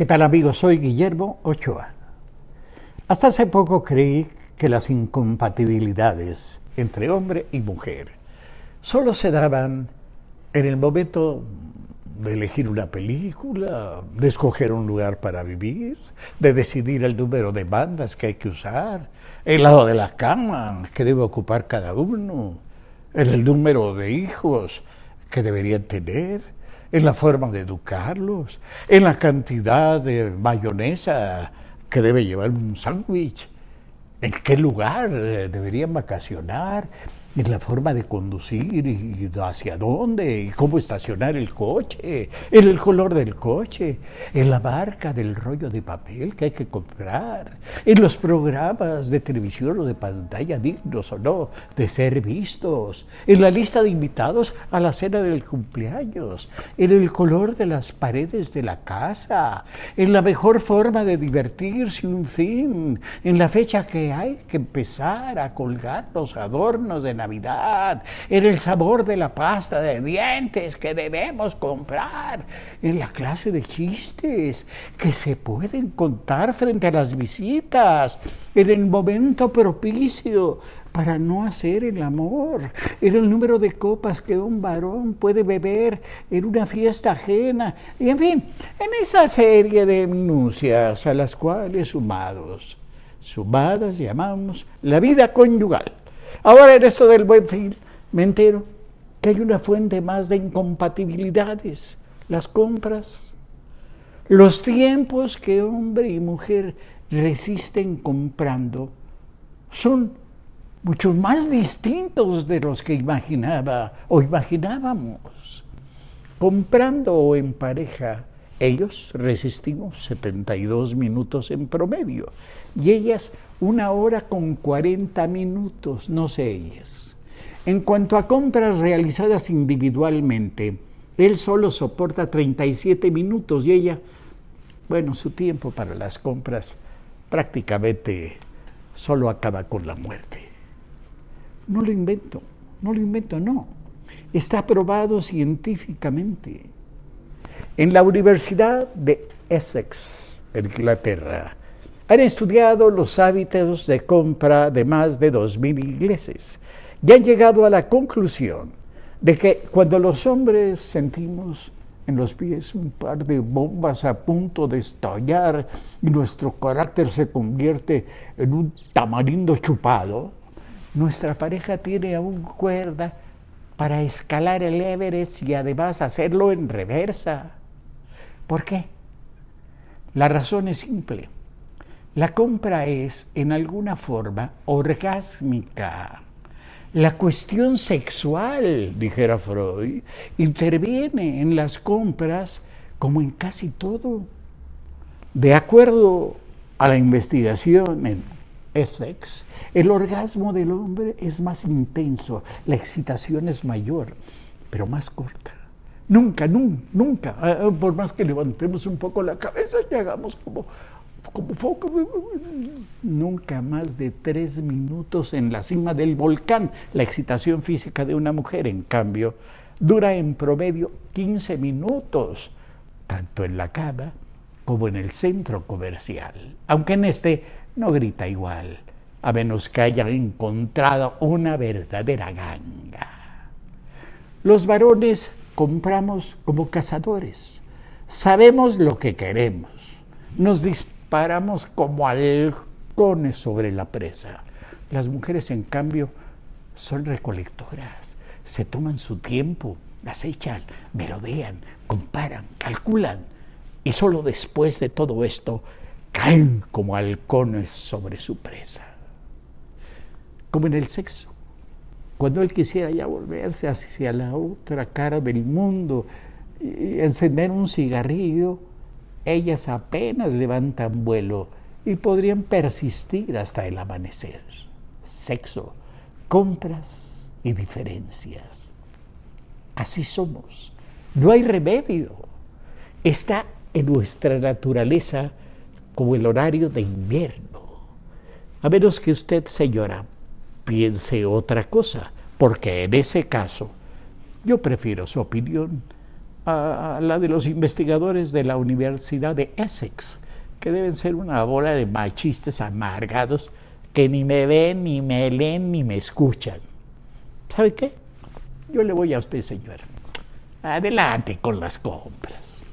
¿Qué tal amigos? Soy Guillermo Ochoa. Hasta hace poco creí que las incompatibilidades entre hombre y mujer solo se daban en el momento de elegir una película, de escoger un lugar para vivir, de decidir el número de bandas que hay que usar, el lado de la cama que debe ocupar cada uno, el número de hijos que deberían tener, en la forma de educarlos, en la cantidad de mayonesa que debe llevar un sándwich, en qué lugar deberían vacacionar, en la forma de conducir y hacia dónde, y cómo estacionar el coche, en el color del coche, en la marca del rollo de papel que hay que comprar, en los programas de televisión o de pantalla dignos o no de ser vistos, en la lista de invitados a la cena del cumpleaños, en el color de las paredes de la casa, en la mejor forma de divertirse, un fin, en la fecha que hay que empezar a colgar los adornos de Navidad, en el sabor de la pasta de dientes que debemos comprar, en la clase de chistes que se pueden contar frente a las visitas, en el momento propicio para no hacer el amor, en el número de copas que un varón puede beber en una fiesta ajena, y en fin, en esa serie de minucias a las cuales sumados, sumadas llamamos la vida conyugal. Ahora en esto del buen fin me entero que hay una fuente más de incompatibilidades, las compras, los tiempos que hombre y mujer resisten comprando son mucho más distintos de los que imaginaba o imaginábamos. Comprando o en pareja, ellos resistimos 72 minutos en promedio y ellas una hora con 40 minutos, no sé ellas. En cuanto a compras realizadas individualmente, él solo soporta 37 minutos y ella, bueno, su tiempo para las compras prácticamente solo acaba con la muerte. No lo invento, no lo invento, no. Está probado científicamente. En la Universidad de Essex, Inglaterra, han estudiado los hábitos de compra de más de 2.000 ingleses y han llegado a la conclusión de que cuando los hombres sentimos en los pies un par de bombas a punto de estallar y nuestro carácter se convierte en un tamarindo chupado, nuestra pareja tiene aún cuerda para escalar el Everest y además hacerlo en reversa. ¿Por qué? La razón es simple la compra es, en alguna forma, orgásmica. La cuestión sexual, dijera Freud, interviene en las compras como en casi todo. De acuerdo a la investigación en Essex, el orgasmo del hombre es más intenso, la excitación es mayor, pero más corta. Nunca, nunca, nunca, ah, por más que levantemos un poco la cabeza y hagamos como como nunca más de tres minutos en la cima del volcán. La excitación física de una mujer, en cambio, dura en promedio 15 minutos, tanto en la cama como en el centro comercial, aunque en este no grita igual, a menos que haya encontrado una verdadera ganga. Los varones compramos como cazadores, sabemos lo que queremos, nos disponemos paramos como halcones sobre la presa. Las mujeres, en cambio, son recolectoras, se toman su tiempo, las echan, merodean, comparan, calculan, y solo después de todo esto caen como halcones sobre su presa. Como en el sexo. Cuando él quisiera ya volverse hacia la otra cara del mundo y encender un cigarrillo, ellas apenas levantan vuelo y podrían persistir hasta el amanecer. Sexo, compras y diferencias. Así somos. No hay remedio. Está en nuestra naturaleza como el horario de invierno. A menos que usted, señora, piense otra cosa, porque en ese caso yo prefiero su opinión a, la de los investigadores de la Universidad de Essex, que deben ser una bola de machistas amargados que ni me ven, ni me leen, ni me escuchan. ¿Sabe qué? Yo le voy a usted, señor. Adelante con las compras.